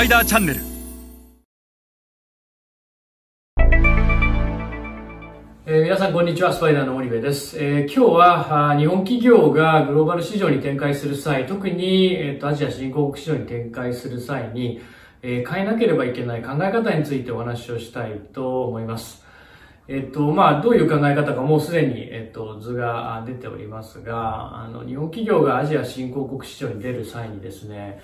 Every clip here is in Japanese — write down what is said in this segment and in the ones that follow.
パイダーチャンネル。えー皆さんこんにちは。スパイダーの森部です、えー今日は日本企業がグローバル市場に展開する際特に、えーとアジア新興国市場に展開する際に、えー変えなければいけない考え方についてお話をしたいと思います。えっと、まあ、どういう考え方かもうすでに、えっと、図が出ておりますが、あの、日本企業がアジア新興国市場に出る際にですね、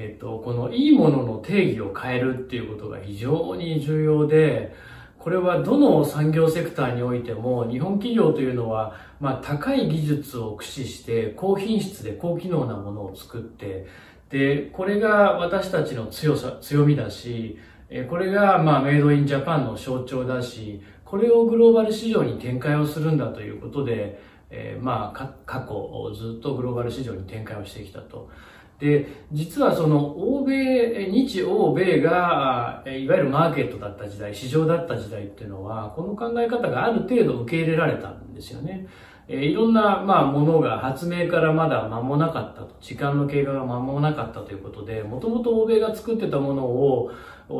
えっと、このいいものの定義を変えるっていうことが非常に重要で、これはどの産業セクターにおいても日本企業というのは、まあ、高い技術を駆使して高品質で高機能なものを作ってでこれが私たちの強さ強みだしこれがまあメイドインジャパンの象徴だしこれをグローバル市場に展開をするんだということで、えーまあ過去ずっとグローバル市場に展開をしてきたと。で、実はその欧米、日欧米が、いわゆるマーケットだった時代、市場だった時代っていうのは、この考え方がある程度受け入れられたんですよね。えいろんな、まあ、ものが発明からまだ間もなかったと、時間の経過が間もなかったということで、もともと欧米が作ってたものを、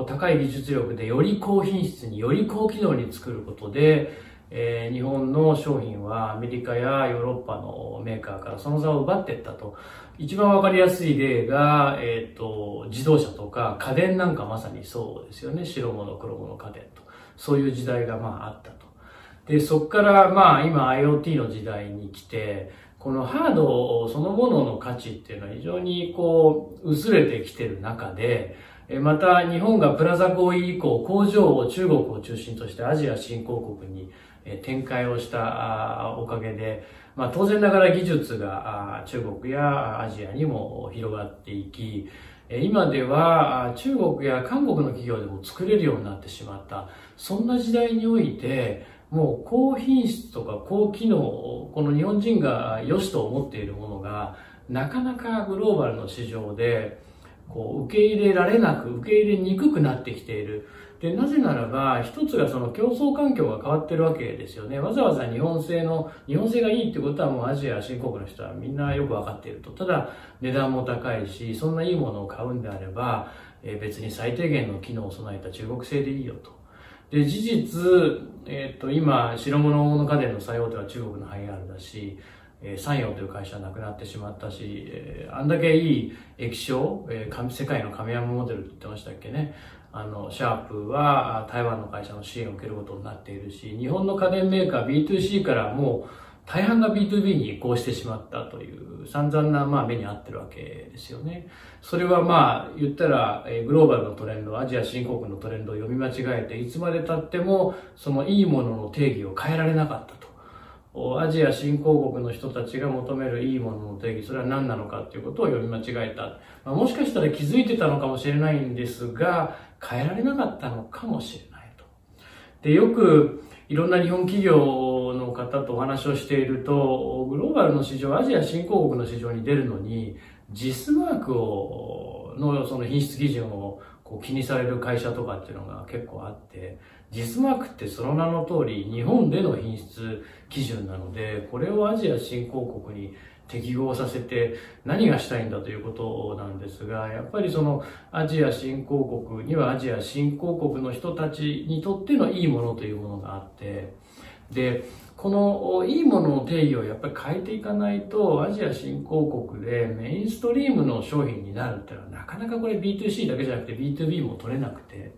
高い技術力でより高品質により高機能に作ることで、えー日本の商品はアメリカやヨーロッパのメーカーからその座を奪っていったと。一番わかりやすい例が、えっ、と、自動車とか家電なんかまさにそうですよね。白物、黒物家電と。そういう時代がまああったと。で、そこからまあ今 IoT の時代に来て、このハードそのものの価値っていうのは非常にこう薄れてきてる中で、また日本がプラザ合意以降工場を中国を中心としてアジア新興国に展開をしたおかげで、まあ当然ながら技術が中国やアジアにも広がっていき、今では中国や韓国の企業でも作れるようになってしまった。そんな時代において、もう高品質とか高機能、この日本人が良しと思っているものが、なかなかグローバルの市場で、こう受け入れられなく、受け入れにくくなってきている。で、なぜならば、一つがその競争環境が変わってるわけですよね。わざわざ日本製の、日本製がいいってことはもうアジア新興国の人はみんなよくわかっていると。ただ、値段も高いし、そんないいものを買うんであれば、え別に最低限の機能を備えた中国製でいいよと。で、事実、えっ、と、今、白物の家電の最大手は中国のハイアールだし、えー、三洋という会社はなくなってしまったし、えーあんだけいい液晶、えー世界の亀山モデルって言ってましたっけね。あの、シャープは台湾の会社の支援を受けることになっているし、日本の家電メーカー B2C からもう大半が B2B に移行してしまったという散々なまあ目に遭ってるわけですよね。それはまあ言ったらグローバルのトレンド、アジア新興国のトレンドを読み間違えていつまで経ってもそのいいものの定義を変えられなかったと。アジア新興国の人たちが求めるいいものの定義、それは何なのかということを読み間違えた。まあ、もしかしたら気づいてたのかもしれないんですが、変えられなかったのかもしれないと。で、よくいろんな日本企業の方とお話をしていると、グローバルの市場、アジア新興国の市場に出るのに、JIS マークを、のその品質基準をこう気にされる会社とかっていうのが結構あって、JIS マークってその名の通り日本での品質基準なので、これをアジア新興国に適合させて何がしたいんだということなんですが、やっぱりそのアジア新興国にはアジア新興国の人たちにとってのいいものというものがあって、で、このいいものの定義をやっぱり変えていかないと、アジア新興国でメインストリームの商品になるっていうのはなかなかこれ B2C だけじゃなくて B2B も取れなくて、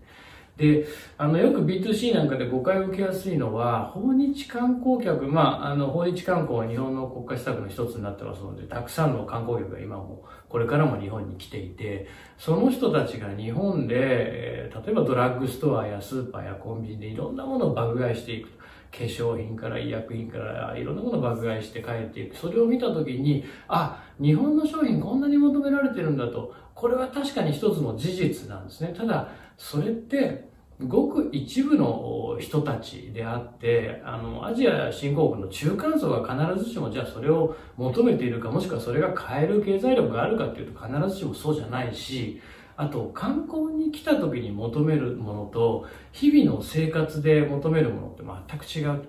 で、あの、よく B2C なんかで誤解を受けやすいのは、訪日観光客、まあ、あの、訪日観光は日本の国家施策の一つになってますので、たくさんの観光客が今も、これからも日本に来ていて、その人たちが日本で、えー例えばドラッグストアやスーパーやコンビニでいろんなものを爆買いしていく。化粧品から医薬品からいろんなものを爆買いして帰っていく。それを見たときに、あ、日本の商品こんなに求められてるんだと。これは確かに一つの事実なんですね。ただ、それって、ごく一部の人たちであって、あの、アジア新興国の中間層が必ずしもじゃあそれを求めているか、もしくはそれが買える経済力があるかっていうと必ずしもそうじゃないし、あと観光に来た時に求めるものと、日々の生活で求めるものって全く違う。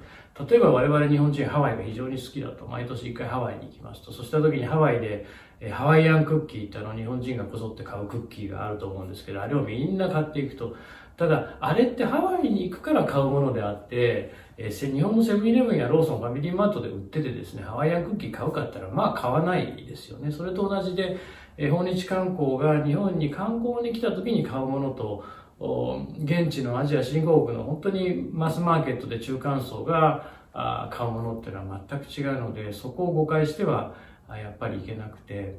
例えば我々日本人ハワイが非常に好きだと、毎年一回ハワイに行きますと、そうした時にハワイで、ハワイアンクッキーってあの日本人がこぞって買うクッキーがあると思うんですけど、あれをみんな買っていくと、ただ、あれってハワイに行くから買うものであって、えー、日本のセブンイレブンやローソン、ファミリーマートで売っててですね、ハワイアンクッキー買うかったら、まあ買わないですよね。それと同じで、えー、訪日観光が日本に観光に来た時に買うものと、現地のアジア新興国の本当にマスマーケットで中間層が買うものっていうのは全く違うので、そこを誤解してはやっぱりいけなくて、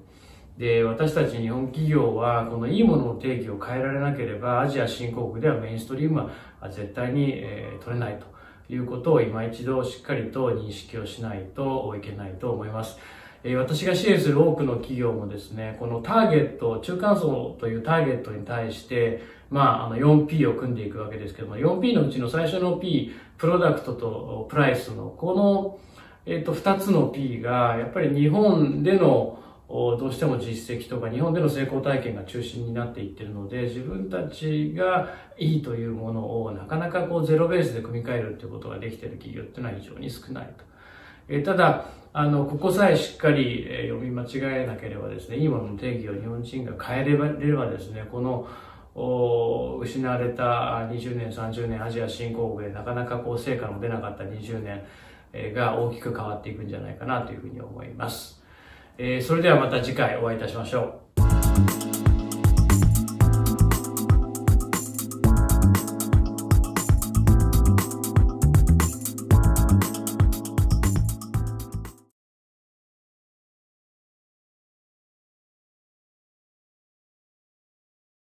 で、私たち日本企業は、このいいものの定義を変えられなければ、アジア新興国ではメインストリームは絶対に、えー、取れないということを今一度しっかりと認識をしないといけないと思います。え私が支援する多くの企業もですね、このターゲット、中間層というターゲットに対して、まあ、あの 4P を組んでいくわけですけども、4P のうちの最初の P、プロダクトとプライスの、この、えっ、と、2つの P が、やっぱり日本でのどうしても実績とか日本での成功体験が中心になっていってるので自分たちがいいというものをなかなかこうゼロベースで組み替えるっていうことができてる企業っていうのは非常に少ないと。えただ、あの、ここさえしっかり、え読み間違えなければですね、いいものの定義を日本人が変えればればですね、この、失われた20年、30年アジア新興国でなかなかこう成果の出なかった20年が大きく変わっていくんじゃないかなというふうに思います。えそれではまた次回お会いいたしましょう。